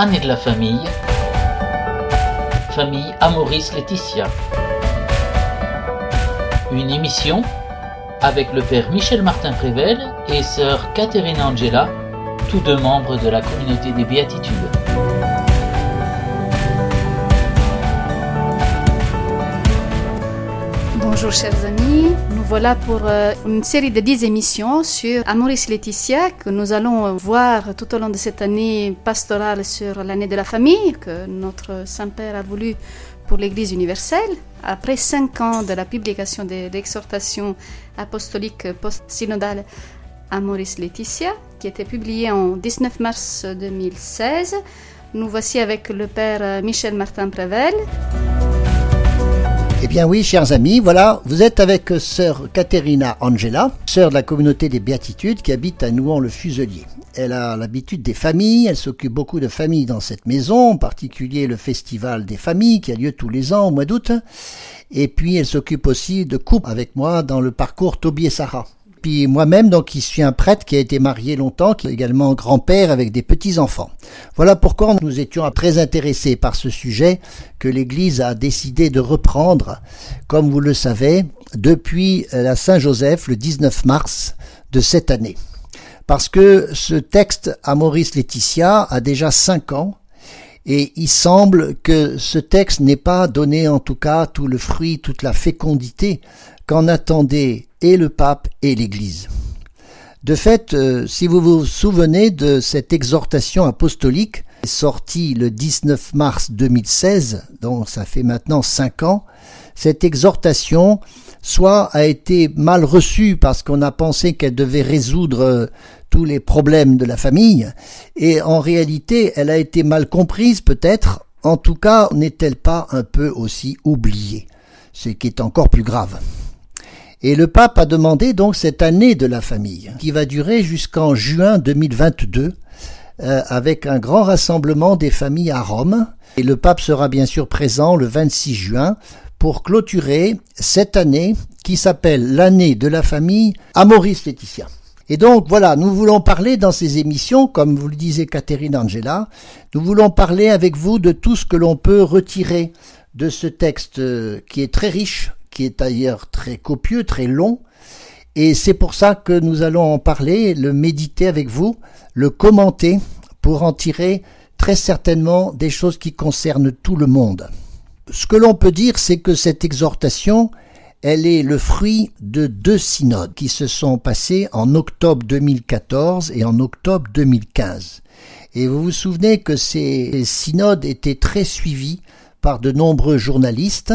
Année de la famille, famille Amoris Laetitia. Une émission avec le père Michel Martin Prével et sœur Catherine Angela, tous deux membres de la communauté des béatitudes. Bonjour chers amis, voilà pour euh, une série de 10 émissions sur Amoris Laetitia que nous allons voir tout au long de cette année pastorale sur l'année de la famille que notre Saint-Père a voulu pour l'Église universelle. Après cinq ans de la publication de l'exhortation apostolique post-synodale Amoris Laetitia, qui était publiée en 19 mars 2016, nous voici avec le Père Michel Martin Prével. Eh bien oui, chers amis, voilà, vous êtes avec sœur Caterina Angela, sœur de la communauté des Béatitudes qui habite à Nouan-le-Fuselier. Elle a l'habitude des familles, elle s'occupe beaucoup de familles dans cette maison, en particulier le festival des familles qui a lieu tous les ans au mois d'août. Et puis elle s'occupe aussi de couple avec moi dans le parcours Toby Sarah. Moi-même, donc, qui suis un prêtre qui a été marié longtemps, qui est également grand-père avec des petits-enfants. Voilà pourquoi nous étions très intéressés par ce sujet que l'Église a décidé de reprendre, comme vous le savez, depuis la Saint-Joseph, le 19 mars de cette année. Parce que ce texte à Maurice Laetitia a déjà cinq ans, et il semble que ce texte n'ait pas donné en tout cas tout le fruit, toute la fécondité qu'en attendait et le pape et l'Église. De fait, euh, si vous vous souvenez de cette exhortation apostolique sortie le 19 mars 2016, donc ça fait maintenant cinq ans, cette exhortation soit a été mal reçue parce qu'on a pensé qu'elle devait résoudre euh, tous les problèmes de la famille, et en réalité elle a été mal comprise peut-être, en tout cas n'est-elle pas un peu aussi oubliée, ce qui est encore plus grave. Et le pape a demandé donc cette année de la famille, qui va durer jusqu'en juin 2022, euh, avec un grand rassemblement des familles à Rome. Et le pape sera bien sûr présent le 26 juin pour clôturer cette année qui s'appelle l'année de la famille Amoris Laetitia. Et donc voilà, nous voulons parler dans ces émissions, comme vous le disait Catherine Angela, nous voulons parler avec vous de tout ce que l'on peut retirer de ce texte euh, qui est très riche, qui est d'ailleurs très copieux, très long. Et c'est pour ça que nous allons en parler, le méditer avec vous, le commenter pour en tirer très certainement des choses qui concernent tout le monde. Ce que l'on peut dire, c'est que cette exhortation, elle est le fruit de deux synodes qui se sont passés en octobre 2014 et en octobre 2015. Et vous vous souvenez que ces synodes étaient très suivis par de nombreux journalistes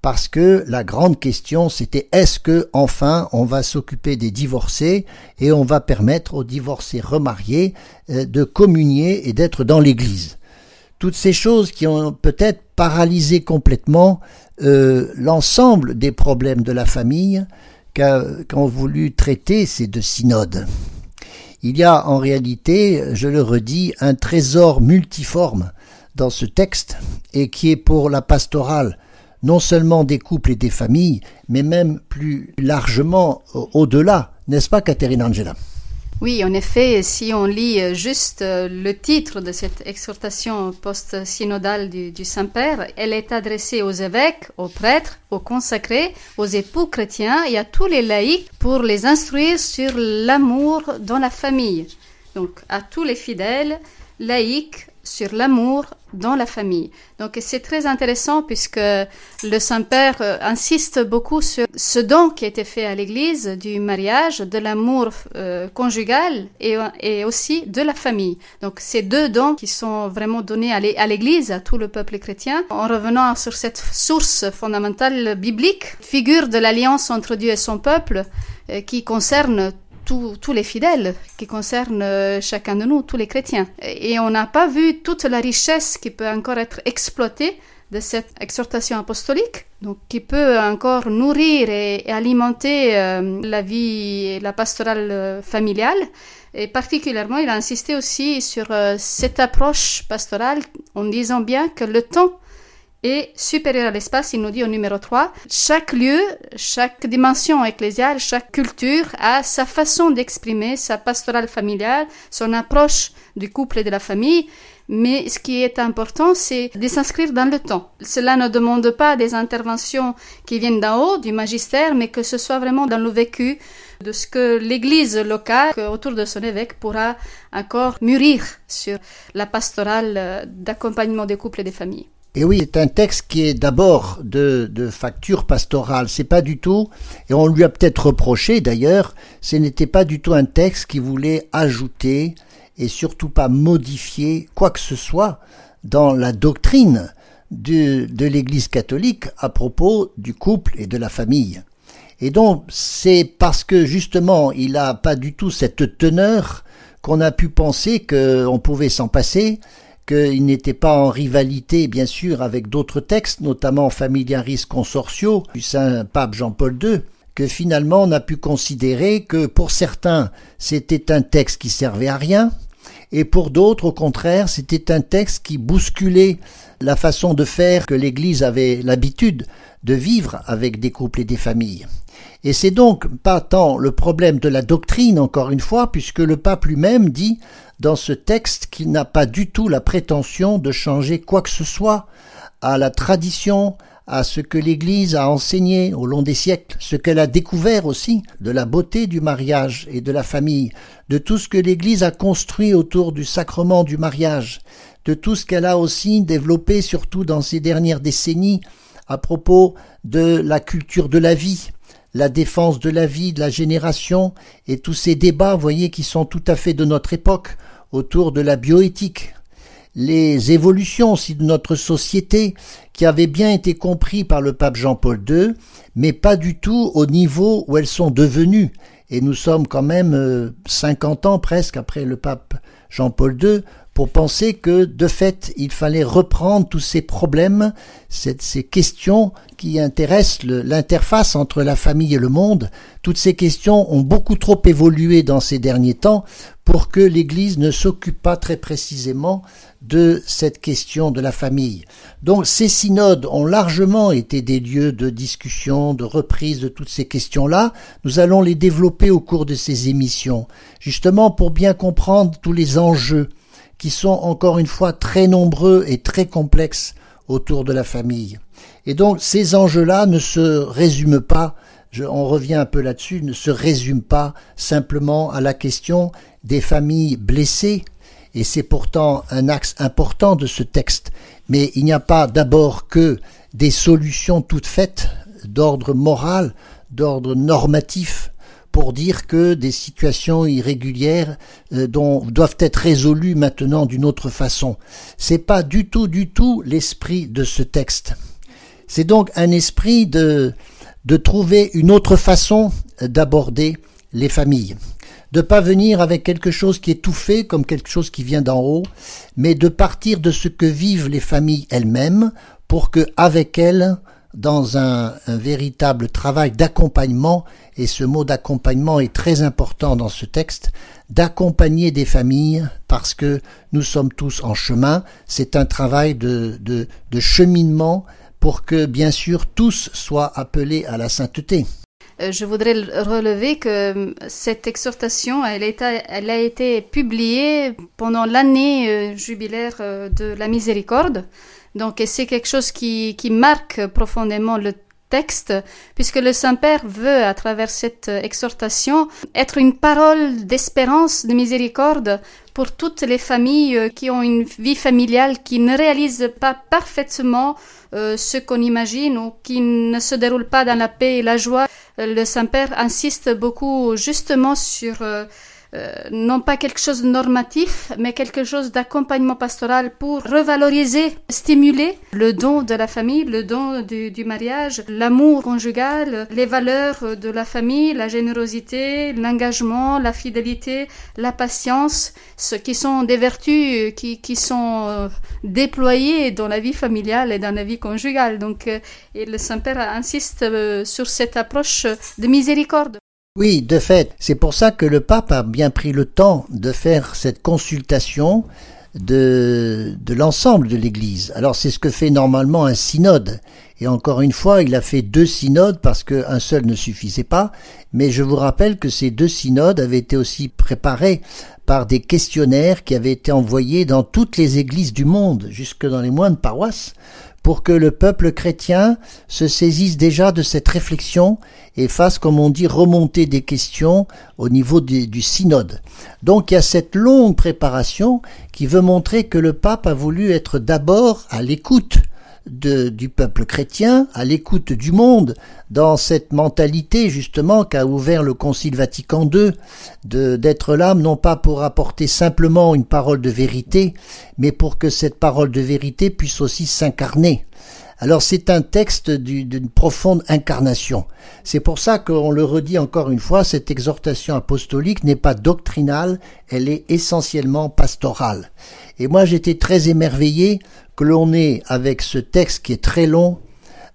parce que la grande question c'était est-ce que enfin on va s'occuper des divorcés et on va permettre aux divorcés remariés euh, de communier et d'être dans l'église? Toutes ces choses qui ont peut-être paralysé complètement euh, l'ensemble des problèmes de la famille qu'ont voulu traiter ces deux synodes. Il y a en réalité, je le redis, un trésor multiforme dans ce texte et qui est pour la pastorale non seulement des couples et des familles, mais même plus largement au-delà, n'est-ce pas Catherine Angela? Oui, en effet, si on lit juste le titre de cette exhortation post-synodale du, du Saint-Père, elle est adressée aux évêques, aux prêtres, aux consacrés, aux époux chrétiens et à tous les laïcs pour les instruire sur l'amour dans la famille. Donc à tous les fidèles, laïcs, sur l'amour dans la famille. Donc c'est très intéressant puisque le Saint-Père euh, insiste beaucoup sur ce don qui a été fait à l'Église du mariage, de l'amour euh, conjugal et, aussi de la famille. Donc ces deux dons qui sont vraiment donnés à l'Église, à tout le peuple chrétien. En revenant sur cette source fondamentale biblique, figure de l'alliance entre Dieu et son peuple euh, qui concerne tous, les fidèles, qui concernent euh, chacun de nous, tous les chrétiens. Et on n'a pas vu toute la richesse qui peut encore être exploitée de cette exhortation apostolique, donc qui peut encore nourrir et, alimenter euh, la vie, la pastorale euh, familiale. Et particulièrement, il a insisté aussi sur cette approche pastorale en disant bien que le temps est supérieur à l'espace, il nous dit au numéro 3. Chaque lieu, chaque dimension ecclésiale, chaque culture a sa façon d'exprimer sa pastorale familiale, son approche du couple et de la famille. Mais ce qui est important, c'est de s'inscrire dans le temps. Cela ne demande pas des interventions qui viennent d'en haut, du magistère, mais que ce soit vraiment dans le vécu de ce que l'Église locale, autour de son évêque, pourra encore mûrir sur la pastorale euh, d'accompagnement des couples et des familles. Et oui, c'est un texte qui est d'abord de, facture pastorale. C'est pas du tout, et on lui a peut-être reproché d'ailleurs, ce n'était pas du tout un texte qui voulait ajouter et surtout pas modifier quoi que ce soit dans la doctrine de, de l'Église catholique à propos du couple et de la famille. Et donc c'est parce que justement il n'a pas du tout cette teneur qu'on a pu penser qu'on pouvait s'en passer, qu'il n'était pas en rivalité bien sûr avec d'autres textes, notamment Familiaris Consortio du Saint Pape Jean-Paul II, que finalement on a pu considérer que pour certains c'était un texte qui servait à rien, et pour d'autres, au contraire, c'était un texte qui bousculait la façon de faire que l'Église avait l'habitude de vivre avec des couples et des familles. Et c'est donc pas tant le problème de la doctrine, encore une fois, puisque le pape lui-même dit dans ce texte qu'il n'a pas du tout la prétention de changer quoi que ce soit à la tradition, à ce que l'Église a enseigné au long des siècles, ce qu'elle a découvert aussi de la beauté du mariage et de la famille, de tout ce que l'Église a construit autour du sacrement du mariage, de tout ce qu'elle a aussi développé surtout dans ces dernières décennies à propos de la culture de la vie, la défense de la vie, de la génération, et tous ces débats, voyez, qui sont tout à fait de notre époque, autour de la bioéthique, les évolutions aussi de notre société qui avaient bien été compris par le pape Jean-Paul II, mais pas du tout au niveau où elles sont devenues. Et nous sommes quand même 50 euh, ans presque après le pape Jean-Paul II pour penser que de fait il fallait reprendre tous ces problèmes, ces questions qui intéressent l'interface entre la famille et le monde. Toutes ces questions ont beaucoup trop évolué dans ces derniers temps pour que l'Église ne s'occupe pas très précisément de cette question de la famille. Donc ces synodes ont largement été des lieux de discussion, de reprise de toutes ces questions-là. Nous allons les développer au cours de ces émissions, justement pour bien comprendre tous les enjeux qui sont encore une fois très nombreux et très complexes autour de la famille. Et donc ces enjeux-là ne se résument pas, je, on revient un peu là-dessus, ne se résument pas simplement à la question des familles blessées, et c'est pourtant un axe important de ce texte, mais il n'y a pas d'abord que des solutions toutes faites d'ordre moral, d'ordre normatif, pour dire que des situations irrégulières euh, doivent être résolues maintenant d'une autre façon. C'est pas du tout, du tout l'esprit de ce texte. C'est donc un esprit de, de trouver une autre façon d'aborder les familles. De pas venir avec quelque chose qui est tout fait, comme quelque chose qui vient d'en haut, mais de partir de ce que vivent les familles elles-mêmes pour que, avec elles, dans un, véritable travail d'accompagnement, et ce mot d'accompagnement est très important dans ce texte, d'accompagner des familles parce que nous sommes tous en chemin, c'est un travail de, cheminement pour que bien sûr tous soient appelés à la sainteté. Euh, je voudrais relever que euh, cette exhortation, elle a été publiée pendant l'année euh, jubilaire de la miséricorde. Donc, c'est quelque chose qui, qui marque profondément le texte, puisque le Saint-Père veut, à travers cette exhortation, être une parole d'espérance, de miséricorde pour toutes les familles qui ont une vie familiale qui ne réalisent pas parfaitement ce qu'on imagine ou qui ne se déroule pas dans la paix et la joie. Le Saint-Père insiste beaucoup justement sur euh, euh, non pas quelque chose de normatif, mais quelque chose d'accompagnement pastoral pour revaloriser, stimuler le don de la famille, le don du, du mariage, l'amour conjugal, les valeurs de la famille, la générosité, l'engagement, la fidélité, la patience, ce qui sont des vertus qui, qui sont euh, déployées dans la vie familiale et dans la vie conjugale. Donc, euh, le Saint-Père insiste sur cette approche de miséricorde. Oui, de fait, c'est pour ça que le pape a bien pris le temps de faire cette consultation de, de l'ensemble de l'Église. Alors c'est ce que fait normalement un synode. Et encore une fois, il a fait deux synodes parce qu'un seul ne suffisait pas. Mais je vous rappelle que ces deux synodes avaient été aussi préparés par des questionnaires qui avaient été envoyés dans toutes les églises du monde, jusque dans les moindres paroisses, pour que le peuple chrétien se saisisse déjà de cette réflexion et fasse, comme on dit, remonter des questions au niveau du, synode. Donc il y a cette longue préparation qui veut montrer que le pape a voulu être d'abord à l'écoute du peuple chrétien, à l'écoute du monde, dans cette mentalité justement qu'a ouvert le Concile Vatican II, d'être là non pas pour apporter simplement une parole de vérité, mais pour que cette parole de vérité puisse aussi s'incarner. Alors c'est un texte d'une profonde incarnation. C'est pour ça qu'on le redit encore une fois, cette exhortation apostolique n'est pas doctrinale, elle est essentiellement pastorale. Et moi j'étais très émerveillé que l'on ait avec ce texte qui est très long,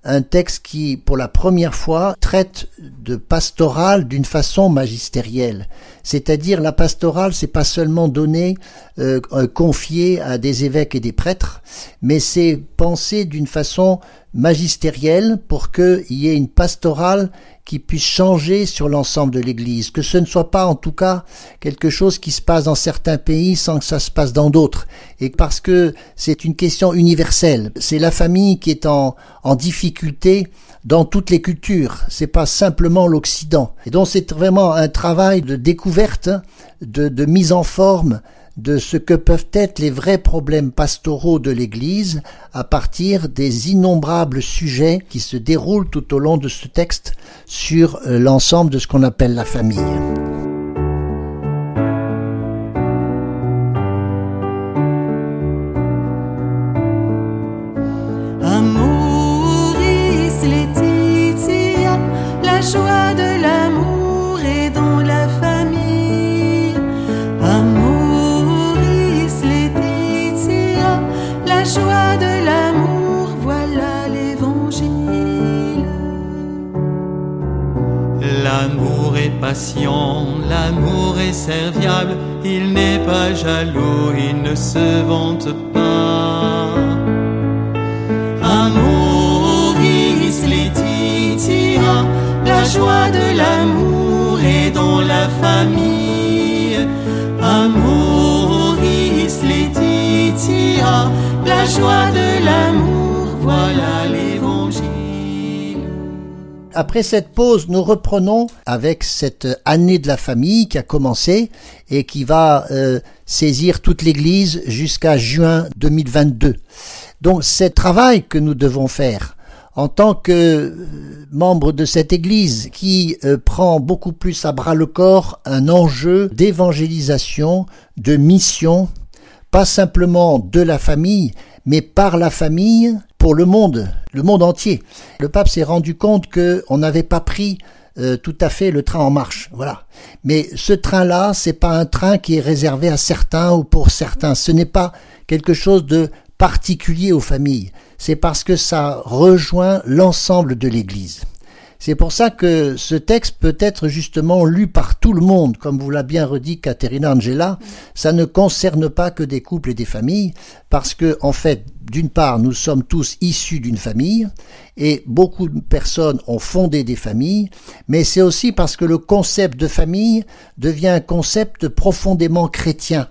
un texte qui, pour la première fois, traite de pastoral d'une façon magistérielle. C'est-à-dire la pastorale, c'est pas seulement donné, euh, confié à des évêques et des prêtres, mais c'est pensé d'une façon magistérielle pour qu'il y ait une pastorale qui puisse changer sur l'ensemble de l'Église, que ce ne soit pas en tout cas quelque chose qui se passe dans certains pays sans que ça se passe dans d'autres, et parce que c'est une question universelle. C'est la famille qui est en, en difficulté dans toutes les cultures. C'est pas simplement l'Occident. Et donc c'est vraiment un travail de découverte, de, de mise en forme, de ce que peuvent être les vrais problèmes pastoraux de l'Église à partir des innombrables sujets qui se déroulent tout au long de ce texte sur euh, l'ensemble de ce qu'on appelle la famille. La joie de l'amour, voilà l'évangile. Après cette pause, nous reprenons avec cette année de la famille qui a commencé et qui va euh, saisir toute l'Église jusqu'à juin 2022. Donc c'est travail que nous devons faire en tant que euh, membre de cette Église qui euh, prend beaucoup plus à bras le corps un enjeu d'évangélisation, de mission, pas simplement de la famille, mais par la famille pour le monde, le monde entier. Le pape s'est rendu compte qu'on n'avait pas pris euh, tout à fait le train en marche. Voilà. Mais ce train-là, c'est pas un train qui est réservé à certains ou pour certains. Ce n'est pas quelque chose de particulier aux familles. C'est parce que ça rejoint l'ensemble de l'Église. C'est pour ça que ce texte peut être justement lu par tout le monde, comme vous l'a bien redit Caterina Angela. Ça ne concerne pas que des couples et des familles, parce que, en fait, d'une part, nous sommes tous issus d'une famille, et beaucoup de personnes ont fondé des familles, mais c'est aussi parce que le concept de famille devient un concept profondément chrétien.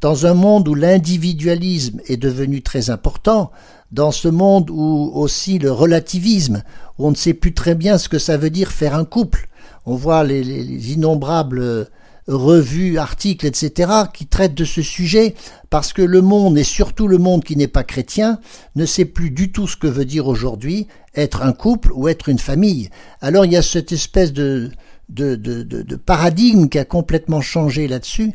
Dans un monde où l'individualisme est devenu très important, dans ce monde où aussi le relativisme, où on ne sait plus très bien ce que ça veut dire faire un couple. On voit les, les, innombrables revues, articles, etc., qui traitent de ce sujet, parce que le monde, et surtout le monde qui n'est pas chrétien, ne sait plus du tout ce que veut dire aujourd'hui être un couple ou être une famille. Alors il y a cette espèce de paradigme qui a complètement changé là-dessus,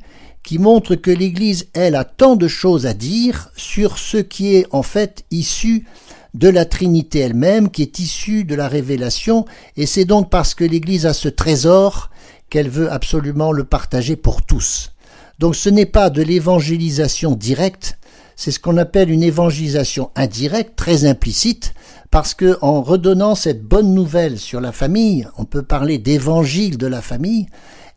qui montre que l'Église, elle, a tant de choses à dire sur ce qui est en fait issu de la Trinité elle-même, qui est issu de la révélation, et c'est donc parce que l'Église a ce trésor qu'elle veut absolument le partager pour tous. Donc ce n'est pas de l'évangélisation directe, c'est ce qu'on appelle une évangélisation indirecte, très implicite, parce que en redonnant cette bonne nouvelle sur la famille, on peut parler d'évangile de la famille,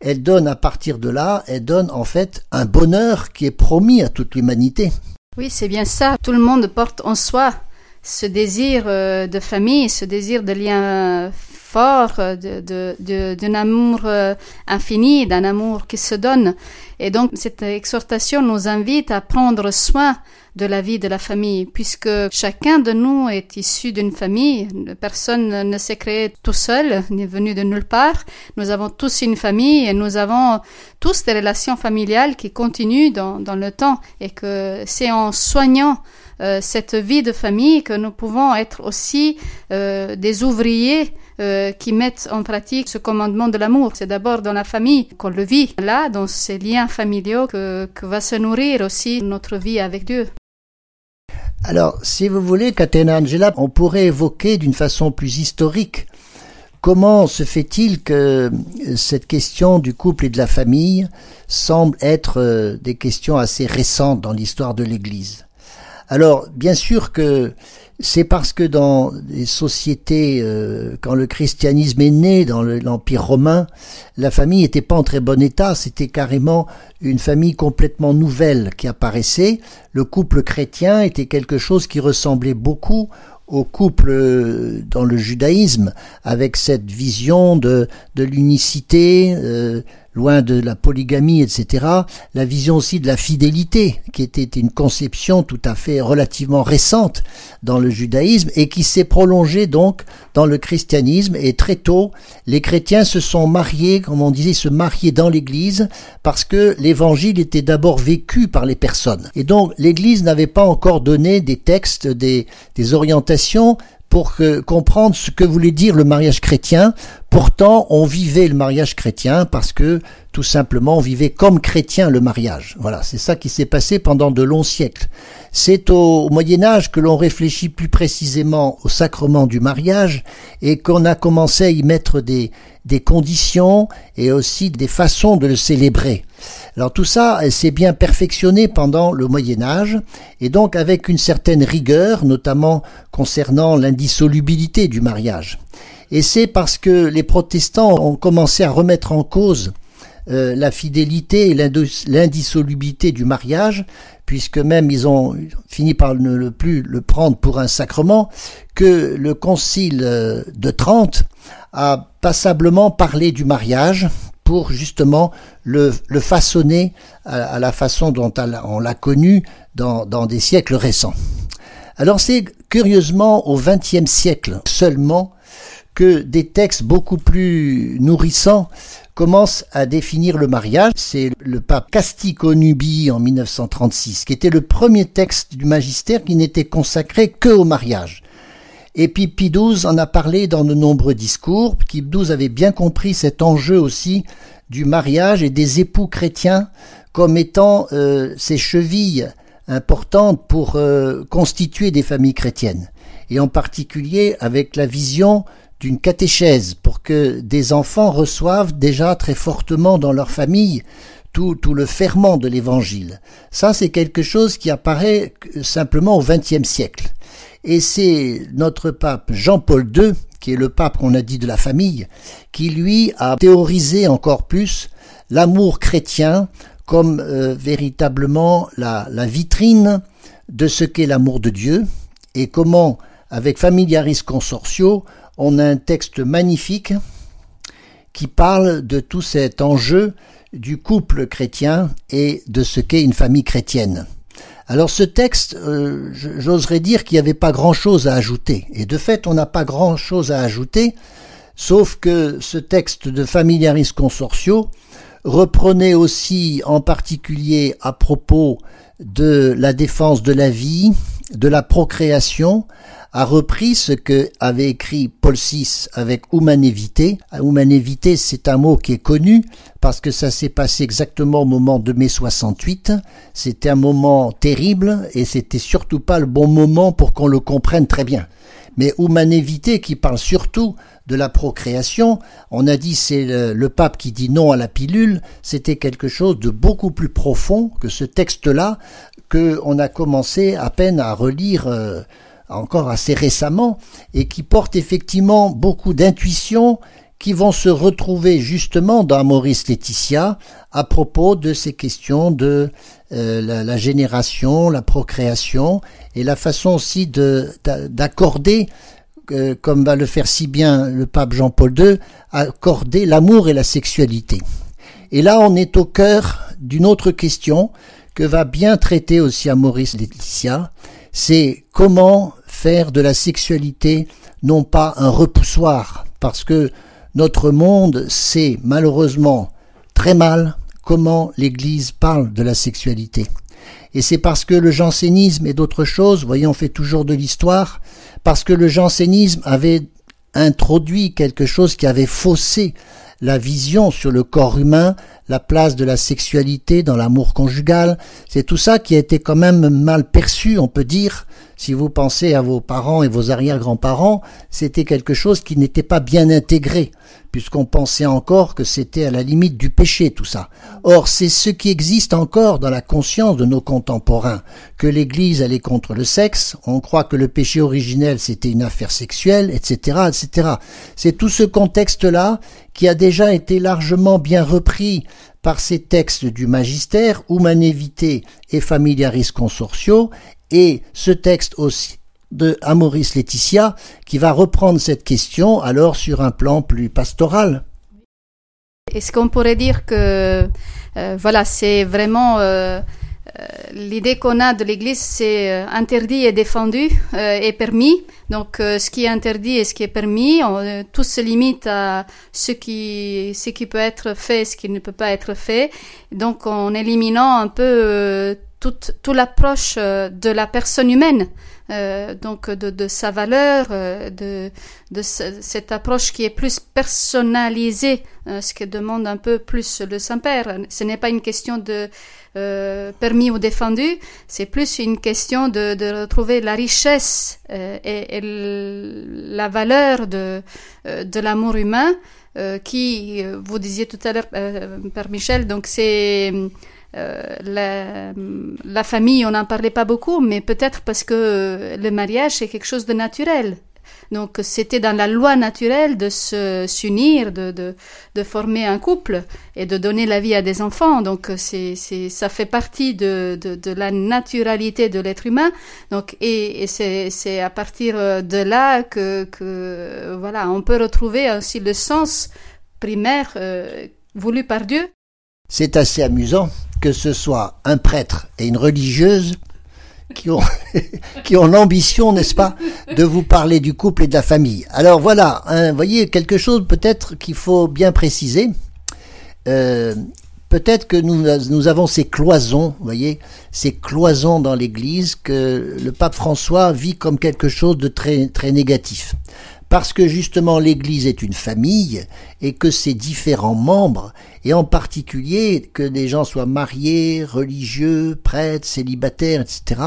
elle donne à partir de là, elle donne en fait un bonheur qui est promis à toute l'humanité. Oui, c'est bien ça. Tout le monde porte en soi ce désir euh, de famille, ce désir de lien fort, euh, d'un amour euh, infini, d'un amour qui se donne. Et donc cette exhortation nous invite à prendre soin de la vie de la famille, puisque chacun de nous est issu d'une famille. Personne ne s'est créé tout seul, ni venu de nulle part. Nous avons tous une famille et nous avons tous des relations familiales qui continuent dans, le temps et que c'est en soignant euh, cette vie de famille que nous pouvons être aussi des ouvriers euh, qui mettent en pratique ce commandement de l'amour. C'est d'abord dans la famille qu'on le vit, là, dans ces liens familiaux que, va se nourrir aussi notre vie avec Dieu. Alors, si vous voulez, Catena Angela, on pourrait évoquer d'une façon plus historique comment se fait-il que cette question du couple et de la famille semble être des questions assez récentes dans l'histoire de l'Église. Alors, bien sûr que c'est parce que dans les sociétés, euh, quand le christianisme est né dans l'Empire romain, la famille n'était pas en très bon état, c'était carrément une famille complètement nouvelle qui apparaissait. Le couple chrétien était quelque chose qui ressemblait beaucoup au couple euh, dans le judaïsme, avec cette vision de, l'unicité, euh, loin de la polygamie, etc., la vision aussi de la fidélité, qui était une conception tout à fait relativement récente dans le judaïsme et qui s'est prolongée donc dans le christianisme. Et très tôt, les chrétiens se sont mariés, comme on disait, se marier dans l'église parce que l'évangile était d'abord vécu par les personnes. Et donc, l'église n'avait pas encore donné des textes, des, des orientations pour comprendre ce que voulait dire le mariage chrétien. Pourtant, on vivait le mariage chrétien parce que tout simplement on vivait comme chrétien le mariage. Voilà, c'est ça qui s'est passé pendant de longs siècles. C'est au, Moyen Âge que l'on réfléchit plus précisément au sacrement du mariage et qu'on a commencé à y mettre des, des conditions et aussi des façons de le célébrer. Alors tout ça s'est bien perfectionné pendant le Moyen Âge et donc avec une certaine rigueur, notamment concernant l'indissolubilité du mariage. Et c'est parce que les protestants ont commencé à remettre en cause euh, la fidélité et l'indissolubilité du mariage, puisque même ils ont fini par ne plus le prendre pour un sacrement, que le concile euh, de Trente a passablement parlé du mariage justement le, façonner à, la façon dont on l'a connu dans, des siècles récents. Alors c'est curieusement au XXe siècle seulement que des textes beaucoup plus nourrissants commencent à définir le mariage. C'est le pape Castico-Nubii en 1936, qui était le premier texte du magistère qui n'était consacré que au mariage. Et puis Pie XII en a parlé dans de nombreux discours. Pie XII avait bien compris cet enjeu aussi du mariage et des époux chrétiens comme étant euh, ces chevilles importantes pour euh, constituer des familles chrétiennes. Et en particulier avec la vision d'une catéchèse pour que des enfants reçoivent déjà très fortement dans leur famille tout, tout le ferment de l'évangile. Ça, c'est quelque chose qui apparaît simplement au XXe siècle. Et c'est notre pape Jean-Paul II, qui est le pape qu'on a dit de la famille, qui lui a théorisé encore plus l'amour chrétien comme euh, véritablement la, la vitrine de ce qu'est l'amour de Dieu et comment, avec Familiaris Consortio, on a un texte magnifique qui parle de tout cet enjeu du couple chrétien et de ce qu'est une famille chrétienne. Alors ce texte, euh, j'oserais dire qu'il n'y avait pas grand-chose à ajouter. Et de fait, on n'a pas grand-chose à ajouter, sauf que ce texte de Familiaris Consortio reprenait aussi en particulier à propos de la défense de la vie, de la procréation, a repris ce que avait écrit Paul VI avec Humanevité. Humanevité, c'est un mot qui est connu parce que ça s'est passé exactement au moment de mai 68. C'était un moment terrible et c'était surtout pas le bon moment pour qu'on le comprenne très bien. Mais Humanevité qui parle surtout de la procréation, on a dit c'est le, pape qui dit non à la pilule, c'était quelque chose de beaucoup plus profond que ce texte-là que on a commencé à peine à relire euh, encore assez récemment et qui porte effectivement beaucoup d'intuition qui vont se retrouver justement dans Maurice Laetitia à propos de ces questions de euh, la, génération, la procréation et la façon aussi d'accorder, euh, comme va le faire si bien le pape Jean-Paul II, accorder l'amour et la sexualité. Et là, on est au cœur d'une autre question que va bien traiter aussi à Maurice Laetitia, c'est comment faire de la sexualité non pas un repoussoir, parce que notre monde sait malheureusement très mal comment l'Église parle de la sexualité. Et c'est parce que le jansénisme et d'autres choses, voyez, on fait toujours de l'histoire, parce que le jansénisme avait introduit quelque chose qui avait faussé la vision sur le corps humain, la place de la sexualité dans l'amour conjugal, c'est tout ça qui a été quand même mal perçu, on peut dire, si vous pensez à vos parents et vos arrière-grands-parents, c'était quelque chose qui n'était pas bien intégré, puisqu'on pensait encore que c'était à la limite du péché tout ça. Or, c'est ce qui existe encore dans la conscience de nos contemporains, que l'Église allait contre le sexe, on croit que le péché originel c'était une affaire sexuelle, etc., etc. C'est tout ce contexte-là qui a déjà été largement bien repris par ces textes du magistère, Humanevité et Familiaris Consortio, et ce texte aussi de Amoris Laetitia qui va reprendre cette question alors sur un plan plus pastoral. Est-ce qu'on pourrait dire que euh, voilà, c'est vraiment euh, euh, l'idée qu'on a de l'Église, c'est interdit et défendu et permis. Donc, ce qui est interdit et ce qui est permis, tout se limite à ce qui, ce qui peut être fait, ce qui ne peut pas être fait. Donc, en éliminant un peu toute, toute l'approche euh, de la personne humaine, euh, donc de, de, sa valeur, euh, de, de cette approche qui est plus personnalisée, ce qui demande un peu plus le Saint-Père. Ce n'est pas une question de permis ou défendu, c'est plus une question de, de retrouver la richesse et, et, la valeur de, de l'amour humain qui, vous disiez tout à l'heure, Père Michel, donc c'est euh, la, la, famille, on n'en parlait pas beaucoup, mais peut-être parce que le mariage, c'est quelque chose de naturel. Donc c'était dans la loi naturelle de se s'unir, de, de, de, former un couple et de donner la vie à des enfants. Donc c'est, c'est ça fait partie de, de, de la naturalité de l'être humain. Donc et, et c'est, c'est à partir de là que, que voilà on peut retrouver aussi le sens primaire euh, voulu par Dieu. C'est assez amusant que ce soit un prêtre et une religieuse qui ont, l'ambition, n'est-ce pas, de vous parler du couple et de la famille. Alors voilà, vous voyez, quelque chose peut-être qu'il faut bien préciser. Euh, peut-être que nous, avons ces cloisons, vous voyez, ces cloisons dans l'Église que le pape François vit comme quelque chose de très négatif parce que justement l'Église est une famille et que ses différents membres, et en particulier que des gens soient mariés, religieux, prêtres, célibataires, etc.,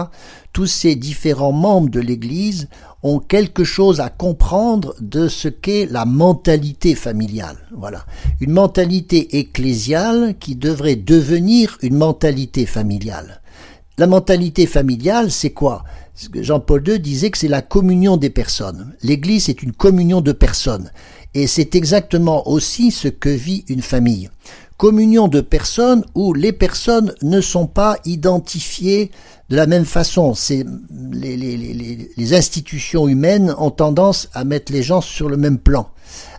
tous ces différents membres de l'Église ont quelque chose à comprendre de ce qu'est la mentalité familiale. Voilà. Une mentalité ecclésiale qui devrait devenir une mentalité familiale. La mentalité familiale, c'est quoi? Jean-Paul II disait que c'est la communion des personnes. L'Église est une communion de personnes. Et c'est exactement aussi ce que vit une famille. Communion de personnes où les personnes ne sont pas identifiées de la même façon. Les institutions humaines ont tendance à mettre les gens sur le même plan.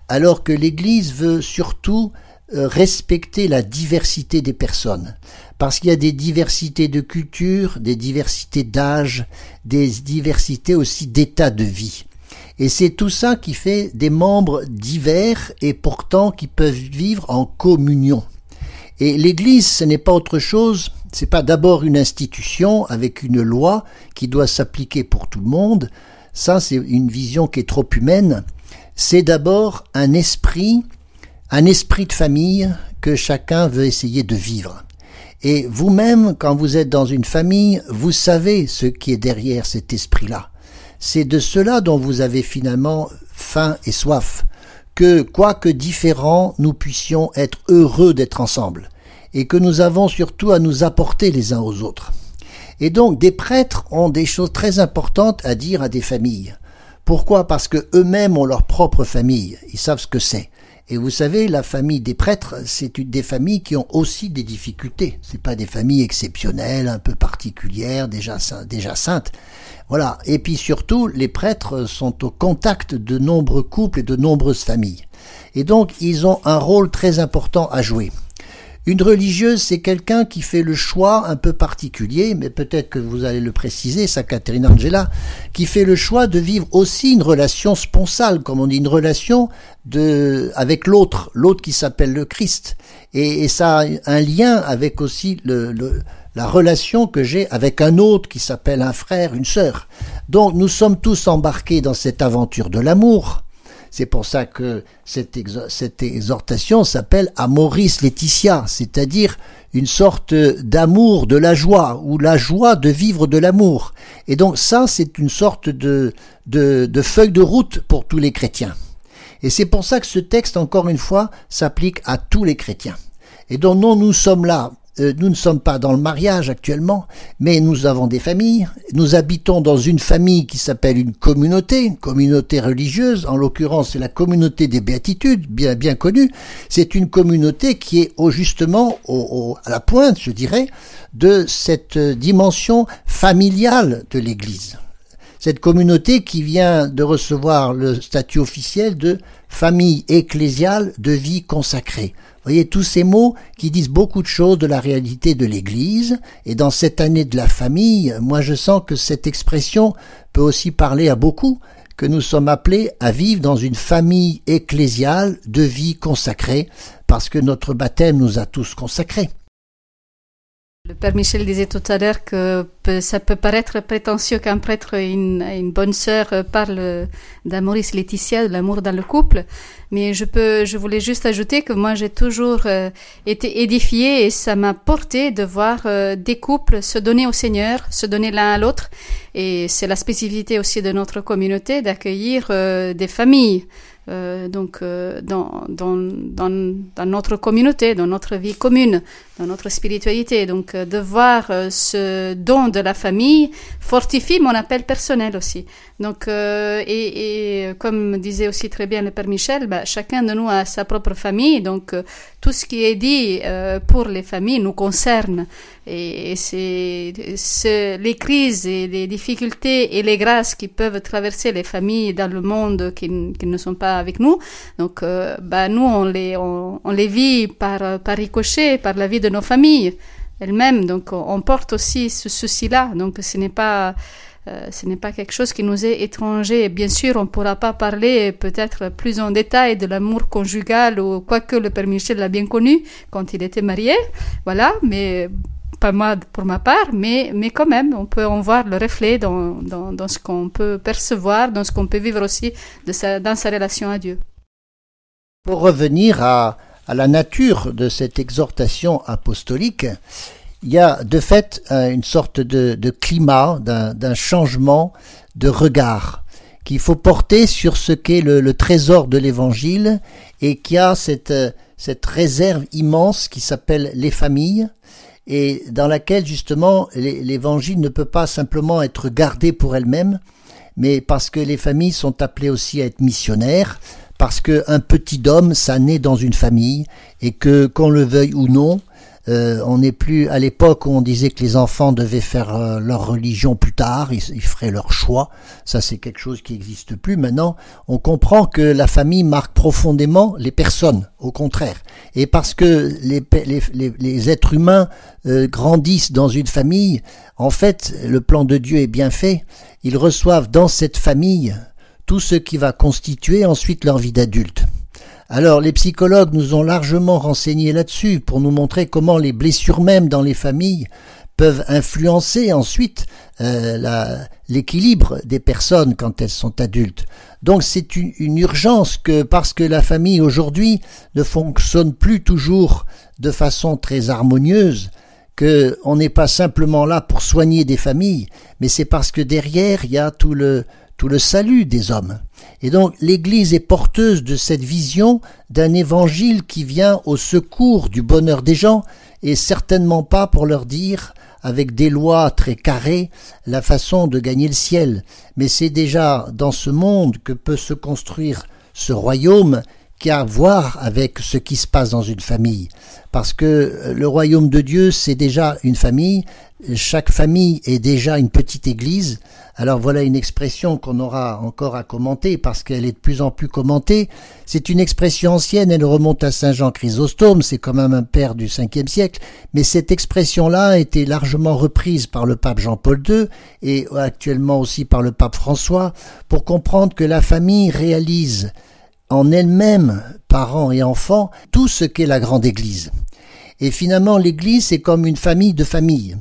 Alors que l'Église veut surtout euh, respecter la diversité des personnes parce qu'il y a des diversités de culture, des diversités d'âge, des diversités aussi d'état de vie. Et c'est tout ça qui fait des membres divers et pourtant qui peuvent vivre en communion. Et l'Église, ce n'est pas autre chose, c'est pas d'abord une institution avec une loi qui doit s'appliquer pour tout le monde. Ça, c'est une vision qui est trop humaine. C'est d'abord un esprit, un esprit de famille que chacun veut essayer de vivre. Et vous-même, quand vous êtes dans une famille, vous savez ce qui est derrière cet esprit-là. C'est de cela dont vous avez finalement faim et soif, que, quoique différents, nous puissions être heureux d'être ensemble, et que nous avons surtout à nous apporter les uns aux autres. Et donc, des prêtres ont des choses très importantes à dire à des familles. Pourquoi? Parce que eux-mêmes ont leur propre famille, ils savent ce que c'est. Et vous savez, la famille des prêtres, c'est une des familles qui ont aussi des difficultés. C'est pas des familles exceptionnelles, un peu particulières, déjà, déjà saintes. Voilà. Et puis surtout, les prêtres sont au contact de nombreux couples et de nombreuses familles. Et donc, ils ont un rôle très important à jouer. Une religieuse, c'est quelqu'un qui fait le choix un peu particulier, mais peut-être que vous allez le préciser, ça Caterina Angela, qui fait le choix de vivre aussi une relation sponsale, comme on dit, une relation de, avec l'autre, l'autre qui s'appelle le Christ. Et, ça a un lien avec aussi le, la relation que j'ai avec un autre qui s'appelle un frère, une sœur. Donc nous sommes tous embarqués dans cette aventure de l'amour, c'est pour ça que cette, exhortation s'appelle Amoris Laetitia, c'est-à-dire une sorte d'amour de la joie, ou la joie de vivre de l'amour. Et donc ça, c'est une sorte de, feuille de route pour tous les chrétiens. Et c'est pour ça que ce texte, encore une fois, s'applique à tous les chrétiens. Et donc non, nous sommes là nous ne sommes pas dans le mariage actuellement, mais nous avons des familles. Nous habitons dans une famille qui s'appelle une communauté, communauté religieuse. En l'occurrence, c'est la communauté des béatitudes, bien connue. C'est une communauté qui est justement à la pointe, je dirais, de cette dimension familiale de l'Église. Cette communauté qui vient de recevoir le statut officiel de famille ecclésiale de vie consacrée voyez, tous ces mots qui disent beaucoup de choses de la réalité de l'Église. Et dans cette année de la famille, moi je sens que cette expression peut aussi parler à beaucoup, que nous sommes appelés à vivre dans une famille ecclésiale de vie consacrée, parce que notre baptême nous a tous consacrés. Le Père Michel disait tout à l'heure que ça peut paraître prétentieux qu'un prêtre et une, bonne sœur parlent d'Amoris Laetitia, de l'amour dans le couple, mais je peux, je voulais juste ajouter que moi j'ai toujours euh, été édifiée et ça m'a porté de voir euh, des couples se donner au Seigneur, se donner l'un à l'autre, et c'est la spécificité aussi de notre communauté d'accueillir euh, des familles. Donc dans, dans, notre communauté, dans notre vie commune, dans notre spiritualité. Donc de voir ce don de la famille fortifie mon appel personnel aussi. Donc et, comme disait aussi très bien le Père Michel, bah, chacun de nous a sa propre famille, donc euh, tout ce qui est dit euh, pour les familles nous concerne. Et, c'est les crises et les difficultés et les grâces qui peuvent traverser les familles dans le monde qui, ne sont pas avec nous. Donc, euh, bah, nous, on les, on, les vit par, par ricochet, par la vie de nos familles elles-mêmes. Donc, on porte aussi ce souci-là. Donc, ce n'est pas euh, ce n'est pas quelque chose qui nous est étranger. Bien sûr, on ne pourra pas parler peut-être plus en détail de l'amour conjugal ou quoique le Père Michel l'a bien connu quand il était marié. Voilà, mais pas moi pour ma part, mais, mais quand même, on peut en voir le reflet dans, dans, ce qu'on peut percevoir, dans ce qu'on peut vivre aussi de sa, dans sa relation à Dieu. Pour revenir à, à la nature de cette exhortation apostolique, il y a de fait euh, une sorte de, climat, d'un changement de regard qu'il faut porter sur ce qu'est le, trésor de l'Évangile et qui a cette, euh, cette réserve immense qui s'appelle les familles et dans laquelle justement l'Évangile ne peut pas simplement être gardé pour elle-même, mais parce que les familles sont appelées aussi à être missionnaires, parce qu'un petit homme, ça naît dans une famille, et que qu'on le veuille ou non, euh, on n'est plus à l'époque où on disait que les enfants devaient faire euh, leur religion plus tard, ils, feraient leur choix. Ça, c'est quelque chose qui n'existe plus. Maintenant, on comprend que la famille marque profondément les personnes, au contraire. Et parce que les, êtres humains euh, grandissent dans une famille, en fait, le plan de Dieu est bien fait. Ils reçoivent dans cette famille tout ce qui va constituer ensuite leur vie d'adulte. Alors les psychologues nous ont largement renseigné là-dessus pour nous montrer comment les blessures même dans les familles peuvent influencer ensuite euh, l'équilibre des personnes quand elles sont adultes. Donc c'est une, une, urgence que parce que la famille aujourd'hui ne fonctionne plus toujours de façon très harmonieuse, que on n'est pas simplement là pour soigner des familles, mais c'est parce que derrière il y a tout le tout le salut des hommes. Et donc l'Église est porteuse de cette vision d'un évangile qui vient au secours du bonheur des gens et certainement pas pour leur dire avec des lois très carrées la façon de gagner le ciel. Mais c'est déjà dans ce monde que peut se construire ce royaume qui a à voir avec ce qui se passe dans une famille. Parce que euh, le royaume de Dieu, c'est déjà une famille. Chaque famille est déjà une petite église. Alors voilà une expression qu'on aura encore à commenter parce qu'elle est de plus en plus commentée. C'est une expression ancienne, elle remonte à Saint Jean Chrysostome, c'est quand même un père du 5e siècle, mais cette expression-là a été largement reprise par le pape Jean-Paul II et actuellement aussi par le pape François pour comprendre que la famille réalise en elle-même, parents et enfants, tout ce qu'est la grande Église. Et finalement, l'Église, c'est comme une famille de familles.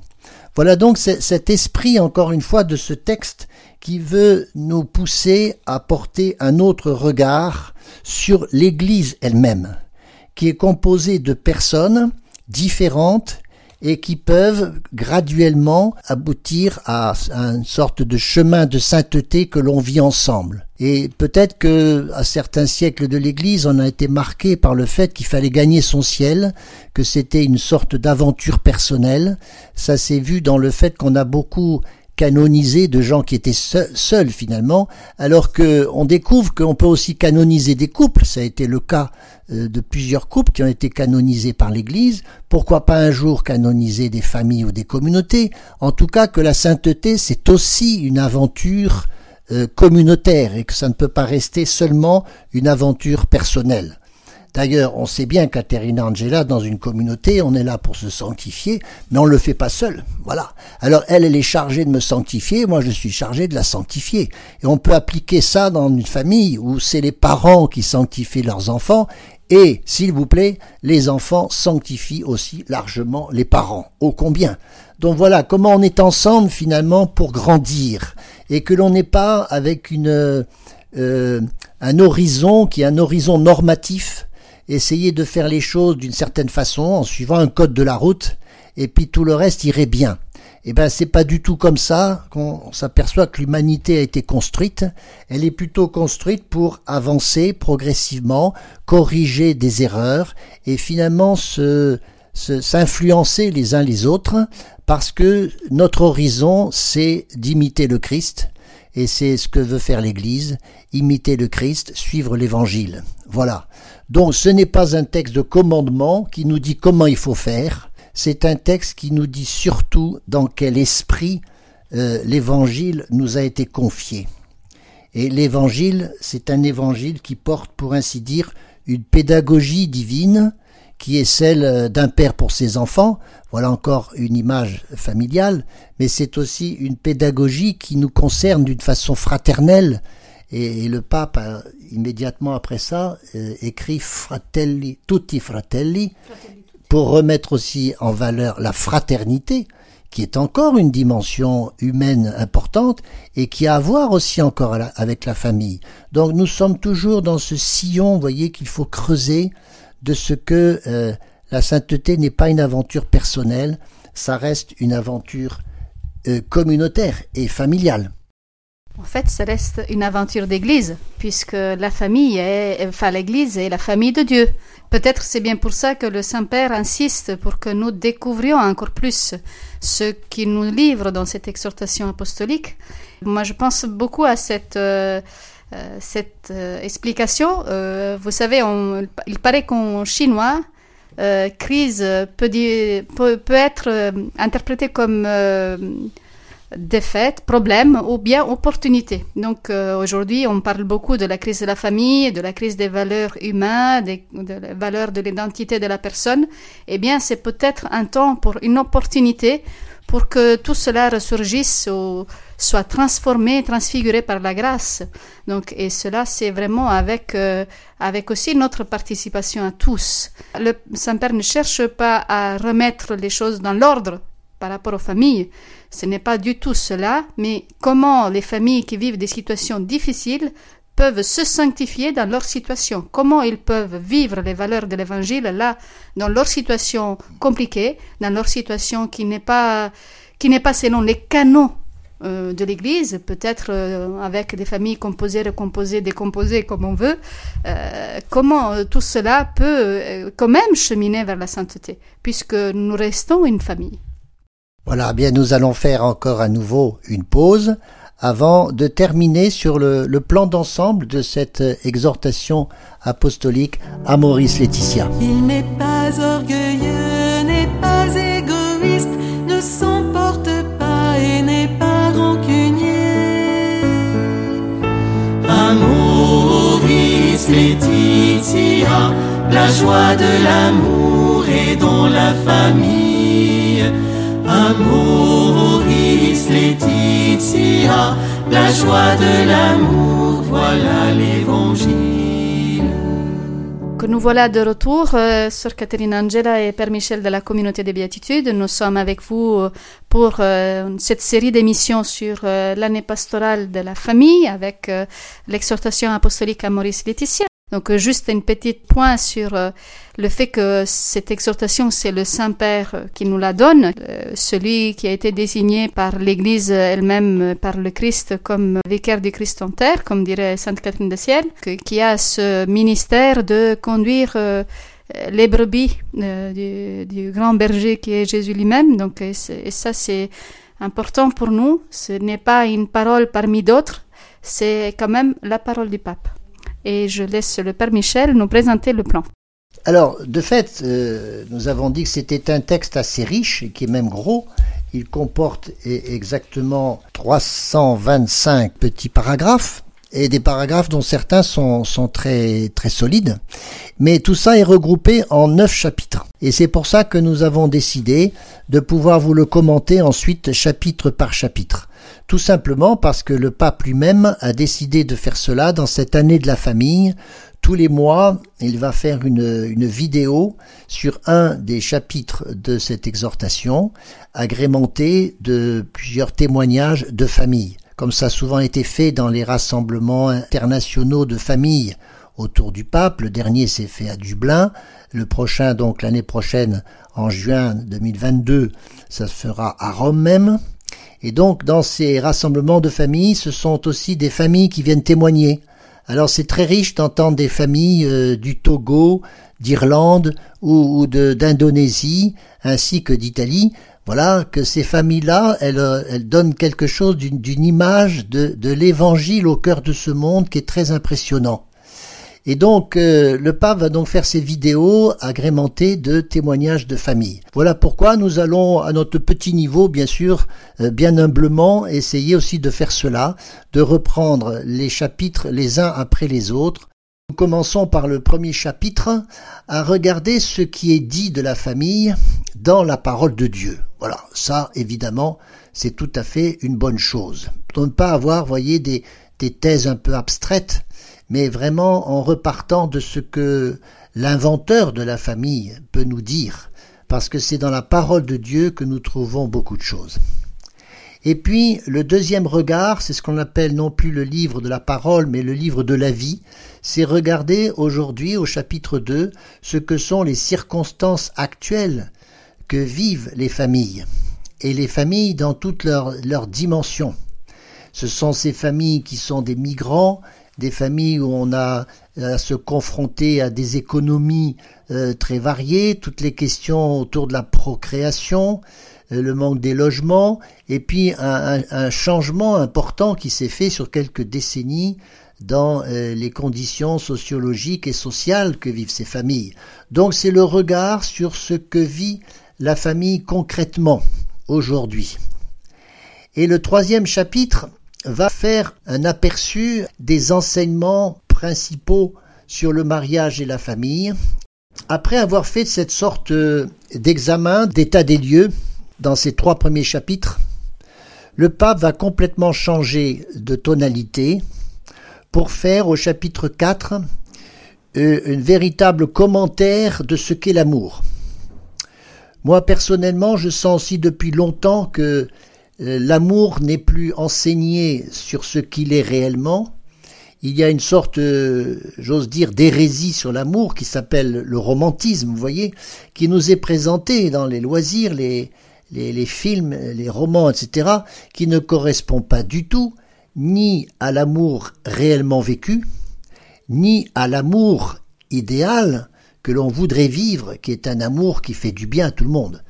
Voilà donc cet esprit, encore une fois, de ce texte qui veut nous pousser à porter un autre regard sur l'Église elle-même, qui est composée de personnes différentes et qui peuvent graduellement aboutir à une sorte de chemin de sainteté que l'on vit ensemble. Et peut-être que à certains siècles de l'Église, on a été marqué par le fait qu'il fallait gagner son ciel, que c'était une sorte d'aventure personnelle. Ça s'est vu dans le fait qu'on a beaucoup canonisé de gens qui étaient seuls, finalement, alors que on découvre qu'on peut aussi canoniser des couples. Ça a été le cas euh, de plusieurs couples qui ont été canonisés par l'Église. Pourquoi pas un jour canoniser des familles ou des communautés? En tout cas, que la sainteté, c'est aussi une aventure euh, communautaire et que ça ne peut pas rester seulement une aventure personnelle. D'ailleurs, on sait bien qu'Aterina Angela, dans une communauté, on est là pour se sanctifier, mais on ne le fait pas seul. Voilà. Alors elle, elle est chargée de me sanctifier, moi je suis chargé de la sanctifier. Et on peut appliquer ça dans une famille où c'est les parents qui sanctifient leurs enfants, et, s'il vous plaît, les enfants sanctifient aussi largement les parents. Ô combien Donc voilà comment on est ensemble finalement pour grandir, et que l'on n'est pas avec une... Euh, un horizon qui est un horizon normatif essayer de faire les choses d'une certaine façon en suivant un code de la route et puis tout le reste irait bien. Eh ben c'est pas du tout comme ça qu'on s'aperçoit que l'humanité a été construite. Elle est plutôt construite pour avancer progressivement, corriger des erreurs et finalement se s'influencer les uns les autres parce que notre horizon c'est d'imiter le Christ et c'est ce que veut faire l'Église, imiter le Christ, suivre l'Évangile. Voilà. Donc ce n'est pas un texte de commandement qui nous dit comment il faut faire, c'est un texte qui nous dit surtout dans quel esprit euh, l'Évangile nous a été confié. Et l'Évangile, c'est un Évangile qui porte, pour ainsi dire, une pédagogie divine, qui est celle euh, d'un père pour ses enfants, voilà encore une image familiale, mais c'est aussi une pédagogie qui nous concerne d'une façon fraternelle, et, le pape, immédiatement après ça, euh, écrit Fratelli, tutti fratelli, pour remettre aussi en valeur la fraternité, qui est encore une dimension humaine importante et qui a à voir aussi encore avec la famille. Donc nous sommes toujours dans ce sillon, vous voyez, qu'il faut creuser de ce que euh, la sainteté n'est pas une aventure personnelle, ça reste une aventure euh, communautaire et familiale. En fait, ça reste une aventure d'église, puisque la famille est, enfin l'église est la famille de Dieu. Peut-être c'est bien pour ça que le Saint-Père insiste pour que nous découvrions encore plus ce qu'il nous livre dans cette exhortation apostolique. Moi, je pense beaucoup à cette, euh, euh, cette euh, explication. vous savez, on, il paraît qu'en chinois, crise peut, dire, peut, peut être interprétée comme défaite, problème ou bien opportunité. Donc euh, aujourd'hui, on parle beaucoup de la crise de la famille, de la crise des valeurs humaines, de la de l'identité de la personne. Eh bien, c'est peut-être un temps pour une opportunité pour que tout cela ressurgisse ou soit transformé, transfiguré par la grâce. Donc, et cela, c'est vraiment avec, euh, avec aussi notre participation à tous. Le Saint-Père ne cherche pas à remettre les choses dans l'ordre par rapport aux familles, ce n'est pas du tout cela, mais comment les familles qui vivent des situations difficiles peuvent se sanctifier dans leur situation, comment ils peuvent vivre les valeurs de l'évangile là, dans leur situation compliquée, dans leur situation qui n'est pas, pas selon les canons euh, de l'Église, peut-être euh, avec des familles composées, recomposées, décomposées comme on veut, euh, comment tout cela peut quand même cheminer vers la sainteté, puisque nous restons une famille. Voilà, bien nous allons faire encore à nouveau une pause avant de terminer sur le, plan d'ensemble de cette exhortation apostolique à Maurice Laetitia. Il n'est pas orgueilleux, n'est pas égoïste, ne s'emporte pas et n'est pas rancunier. À Maurice Laetitia, la joie de l'amour et dans la famille. Laetitia, la joie de l'amour, voilà l'évangile. Nous voilà de retour, euh, Sœur Catherine Angela et Père Michel de la communauté des béatitudes. Nous sommes avec vous euh, pour euh, cette série d'émissions sur euh, l'année pastorale de la famille avec l'exhortation apostolique à Maurice Laetitia. Donc euh, juste un petit point sur euh, le fait que cette exhortation, c'est le Saint-Père euh, qui nous la donne, celui qui a été désigné par l'Église elle-même, par le Christ comme vicaire du Christ en terre, comme dirait Sainte Catherine de Ciel, qui a ce ministère de conduire les brebis du, grand berger qui est Jésus lui-même. Donc, et ça, c'est important pour nous. Ce n'est pas une parole parmi d'autres, c'est quand même la parole du pape. Et je laisse le Père Michel nous présenter le plan. Alors, de fait, euh, nous avons dit que c'était un texte assez riche et qui est même gros. Il comporte e- exactement 325 petits paragraphes et des paragraphes dont certains sont, très, très solides. Mais tout ça est regroupé en neuf chapitres. Et c'est pour ça que nous avons décidé de pouvoir vous le commenter ensuite chapitre par chapitre. Tout simplement parce que le pape lui-même a décidé de faire cela dans cette année de la famille. Tous les mois, il va faire une, vidéo sur un des chapitres de cette exhortation, agrémenté de plusieurs témoignages de famille, comme ça a souvent été fait dans les rassemblements internationaux de famille autour du pape. Le dernier s'est fait à Dublin. Le prochain, donc l'année prochaine, en juin 2022, ça se fera à Rome même. Et donc, dans ces rassemblements de famille, ce sont aussi des familles qui viennent témoigner. Alors, c'est très riche d'entendre des familles euh, du Togo, d'Irlande ou, d'Indonésie, ainsi que d'Italie. Voilà, que ces familles-là, elles, euh, elles donnent quelque chose d'une image de l'évangile au cœur de ce monde qui est très impressionnant. Et donc, euh, le pape va donc faire ces vidéos agrémentées de témoignages de famille. Voilà pourquoi nous allons, à notre petit niveau, bien sûr, euh, bien humblement, essayer aussi de faire cela, de reprendre les chapitres les uns après les autres. Nous commençons par le premier chapitre, à regarder ce qui est dit de la famille dans la parole de Dieu. Voilà, ça, évidemment, c'est tout à fait une bonne chose. Pour ne pas avoir, voyez, des thèses un peu abstraites, mais vraiment en repartant de ce que l'inventeur de la famille peut nous dire, parce que c'est dans la parole de Dieu que nous trouvons beaucoup de choses. Et puis, le deuxième regard, c'est ce qu'on appelle non plus le livre de la parole, mais le livre de la vie, c'est regarder aujourd'hui, au chapitre 2, ce que sont les circonstances actuelles que vivent les familles, et les familles dans toutes leurs dimensions. Ce sont ces familles qui sont des migrants, des familles où on a à se confronter à des économies euh, très variées, toutes les questions autour de la procréation, euh, le manque des logements, et puis un, changement important qui s'est fait sur quelques décennies dans euh, les conditions sociologiques et sociales que vivent ces familles. Donc c'est le regard sur ce que vit la famille concrètement aujourd'hui. Et le troisième chapitre va faire un aperçu des enseignements principaux sur le mariage et la famille. Après avoir fait cette sorte euh, d'examen d'état des lieux dans ces trois premiers chapitres, le pape va complètement changer de tonalité pour faire au chapitre 4 euh, un véritable commentaire de ce qu'est l'amour. Moi personnellement, je sens aussi depuis longtemps que l'amour n'est plus enseigné sur ce qu'il est réellement. Il y a une sorte, euh, j'ose dire, d'hérésie sur l'amour qui s'appelle le romantisme, vous voyez, qui nous est présenté dans les loisirs, les, les films, les romans, etc., qui ne correspond pas du tout ni à l'amour réellement vécu, ni à l'amour idéal que l'on voudrait vivre, qui est un amour qui fait du bien à tout le monde.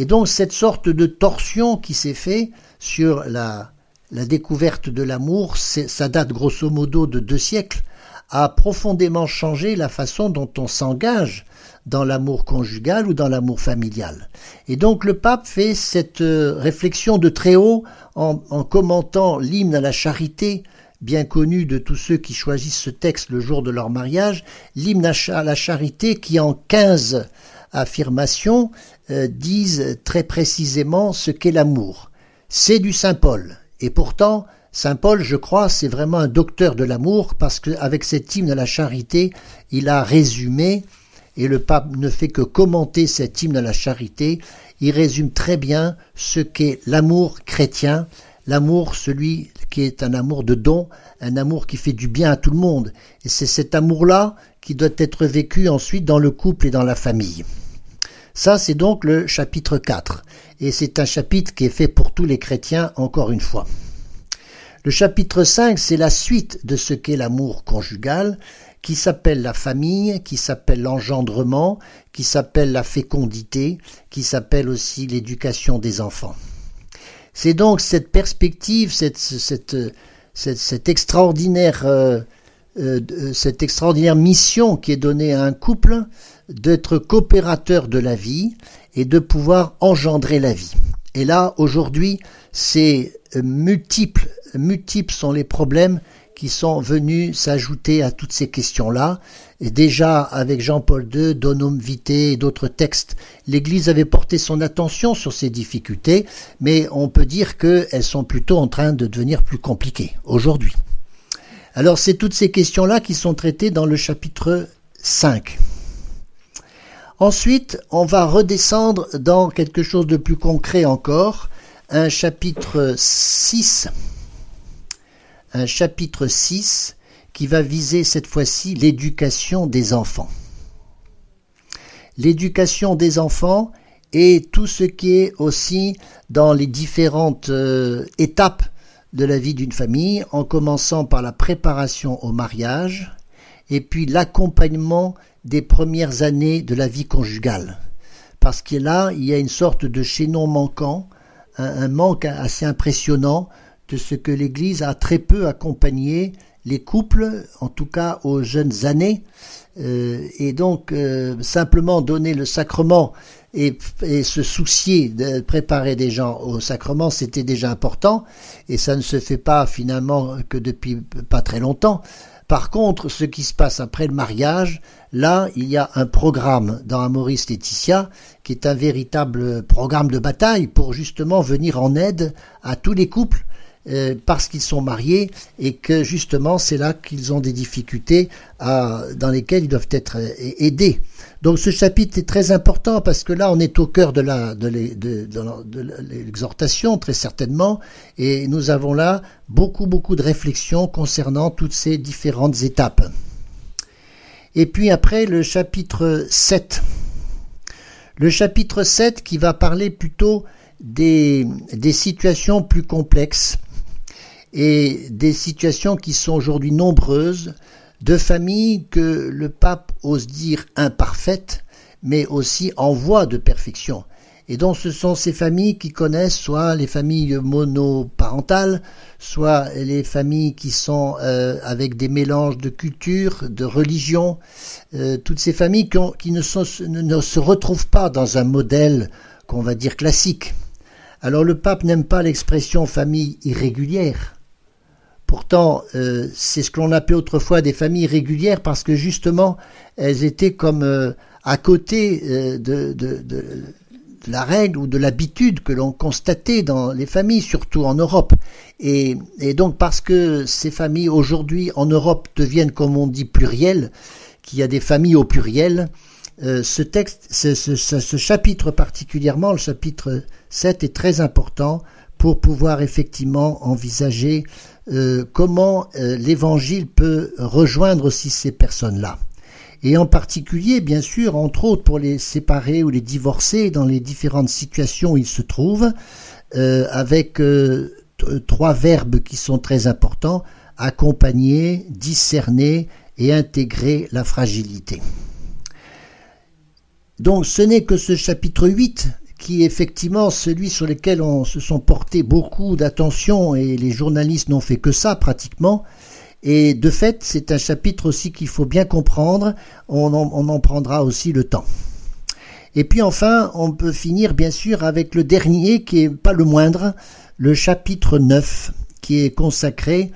Et donc cette sorte de torsion qui s'est fait sur la, découverte de l'amour, ça date grosso modo de deux siècles, a profondément changé la façon dont on s'engage dans l'amour conjugal ou dans l'amour familial. Et donc le pape fait cette euh, réflexion de très haut en, commentant l'hymne à la charité, bien connu de tous ceux qui choisissent ce texte le jour de leur mariage, l'hymne à la charité qui en quinze affirmations euh, disent très précisément ce qu'est l'amour. C'est du Saint Paul. Et pourtant, Saint Paul, je crois, c'est vraiment un docteur de l'amour parce qu'avec cet hymne à la charité, il a résumé, et le pape ne fait que commenter cet hymne à la charité, il résume très bien ce qu'est l'amour chrétien, l'amour, celui qui est un amour de don, un amour qui fait du bien à tout le monde. Et c'est cet amour-là qui doit être vécu ensuite dans le couple et dans la famille. Ça, c'est donc le chapitre 4. Et c'est un chapitre qui est fait pour tous les chrétiens, encore une fois. Le chapitre 5, c'est la suite de ce qu'est l'amour conjugal, qui s'appelle la famille, qui s'appelle l'engendrement, qui s'appelle la fécondité, qui s'appelle aussi l'éducation des enfants. C'est donc cette perspective, cette, extraordinaire, euh, euh, cette extraordinaire mission qui est donnée à un couple d'être coopérateur de la vie et de pouvoir engendrer la vie. Et là, aujourd'hui, c'est multiples, multiples sont les problèmes qui sont venus s'ajouter à toutes ces questions-là. Déjà, avec Jean-Paul II, Donum Vitae et d'autres textes, l'Église avait porté son attention sur ces difficultés, mais on peut dire qu'elles sont plutôt en train de devenir plus compliquées aujourd'hui. Alors, c'est toutes ces questions-là qui sont traitées dans le chapitre 5. Ensuite, on va redescendre dans quelque chose de plus concret encore, un chapitre 6 un chapitre 6 qui va viser cette fois-ci l'éducation des enfants. L'éducation des enfants et tout ce qui est aussi dans les différentes euh, étapes de la vie d'une famille, en commençant par la préparation au mariage et puis l'accompagnement des premières années de la vie conjugale. Parce que là, il y a une sorte de chaînon manquant, un manque assez impressionnant de ce que l'Église a très peu accompagné les couples, en tout cas aux jeunes années, euh, et donc euh, simplement donner le sacrement et, se soucier de préparer des gens au sacrement, c'était déjà important, et ça ne se fait pas finalement que depuis pas très longtemps. Par contre, ce qui se passe après le mariage, là, il y a un programme dans Amoris Laetitia qui est un véritable programme de bataille pour justement venir en aide à tous les couples euh, parce qu'ils sont mariés et que justement c'est là qu'ils ont des difficultés dans lesquelles ils doivent être euh, aidés. Donc ce chapitre est très important parce que là on est au cœur de l'exhortation très certainement et nous avons là beaucoup beaucoup de réflexions concernant toutes ces différentes étapes. Et puis après le chapitre 7. Le chapitre 7 qui va parler plutôt des situations plus complexes et des situations qui sont aujourd'hui nombreuses, de familles que le pape ose dire imparfaites, mais aussi en voie de perfection. Et donc ce sont ces familles qui connaissent soit les familles monoparentales, soit les familles qui sont euh, avec des mélanges de culture, de religion, euh, toutes ces familles qui, ne, ne se retrouvent pas dans un modèle qu'on va dire classique. Alors le pape n'aime pas l'expression famille irrégulière, Pourtant, euh, c'est ce que l'on appelait autrefois des familles régulières parce que justement, elles étaient comme euh, à côté euh, de, la règle ou de l'habitude que l'on constatait dans les familles, surtout en Europe. Et, donc parce que ces familles aujourd'hui en Europe deviennent, comme on dit, plurielles, qu'il y a des familles au pluriel, ce texte, ce chapitre particulièrement, le chapitre 7, est très important pour pouvoir effectivement envisager euh, comment euh, l'Évangile peut rejoindre aussi ces personnes-là. Et en particulier, bien sûr, entre autres pour les séparés ou les divorcés dans les différentes situations où ils se trouvent, euh, avec trois verbes qui sont très importants, accompagner, discerner et intégrer la fragilité. Donc ce n'est que ce chapitre 8 qui est effectivement celui sur lequel on se sont portés beaucoup d'attention et les journalistes n'ont fait que ça pratiquement. Et de fait, c'est un chapitre aussi qu'il faut bien comprendre. On en, prendra aussi le temps. Et puis enfin, on peut finir bien sûr avec le dernier qui est pas le moindre, le chapitre 9 qui est consacré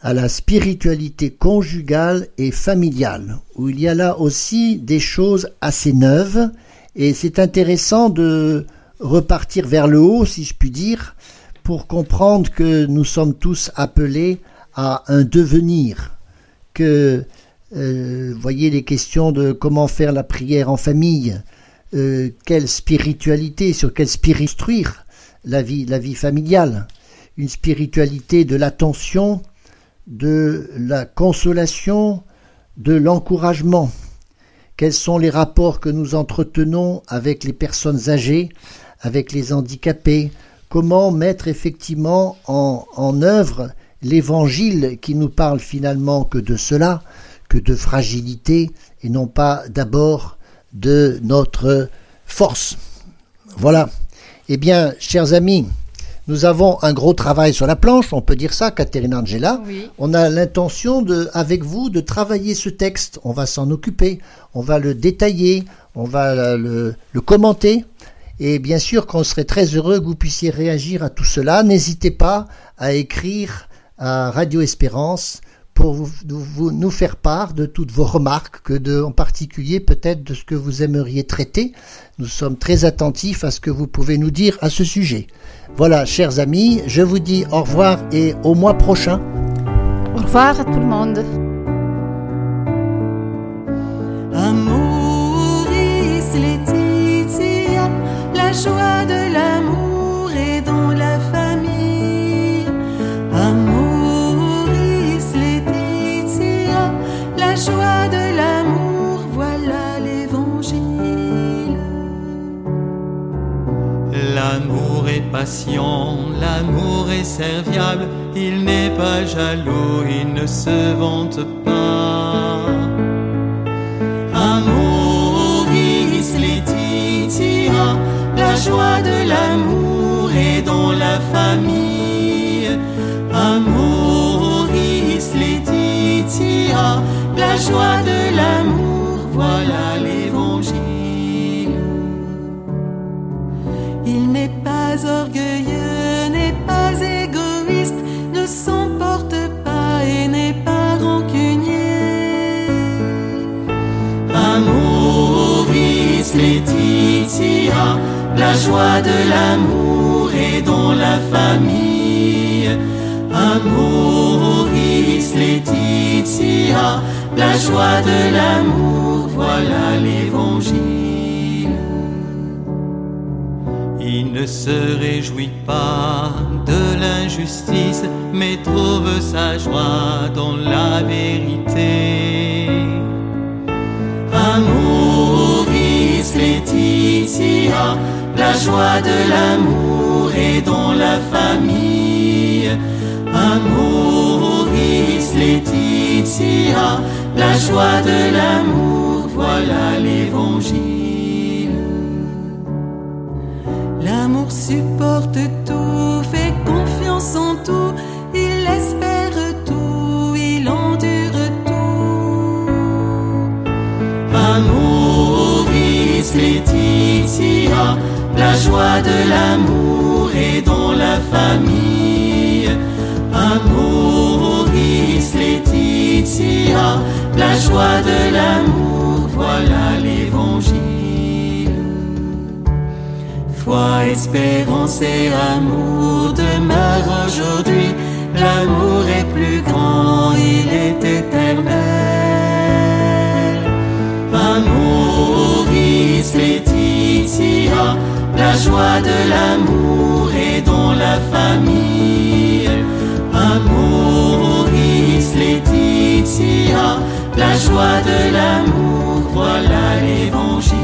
à la spiritualité conjugale et familiale, où il y a là aussi des choses assez neuves, et c'est intéressant de repartir vers le haut, si je puis dire, pour comprendre que nous sommes tous appelés à un devenir, que euh, voyez les questions de comment faire la prière en famille, euh, quelle spiritualité, sur quelle spirit vie, la vie familiale, une spiritualité de l'attention, de la consolation, de l'encouragement. Quels sont les rapports que nous entretenons avec les personnes âgées, avec les handicapés? Comment mettre effectivement en, œuvre l'évangile qui nous parle finalement que de cela, que de fragilité et non pas d'abord de notre force? Voilà. Eh bien, chers amis, nous avons un gros travail sur la planche, on peut dire ça, Caterina Angela. On a l'intention de, avec vous, de travailler ce texte. On va s'en occuper, on va le détailler, on va le, le commenter. Et bien sûr qu'on serait très heureux que vous puissiez réagir à tout cela. N'hésitez pas à écrire à Radio Espérance pour vous, nous faire part de toutes vos remarques, que de, en particulier peut-être de ce que vous aimeriez traiter. Nous sommes très attentifs à ce que vous pouvez nous dire à ce sujet. Voilà, chers amis, je vous dis au revoir et au mois prochain. Au revoir à tout le monde. L'amour est serviable, il n'est pas jaloux, il ne se vante pas. Amoris Laetitia, la joie de l'amour est dans la famille. Amoris Laetitia, la joie de l'amour, voilà l'évangile. La joie de l'amour est dans la famille. Amoris Laetitia, la joie de l'amour, voilà l'évangile. Il ne se réjouit pas de l'injustice, mais trouve sa joie dans la vérité. Amoris Laetitia, la joie de l'amour est dans la famille. Amoris Laetitia, la joie de l'amour, voilà l'évangile. L'amour supporte tout, fait confiance en tout, il espère tout, il endure tout. Amoris Laetitia, la joie de l'amour est dans la famille. Amoris Laetitia, la joie de l'amour, voilà l'évangile. Foi, espérance et amour demeurent aujourd'hui. L'amour est plus grand, il est éternel. Amoris Laetitia, la joie de l'amour est dans la famille. Amoris Laetitia, la joie de l'amour, voilà l'évangile.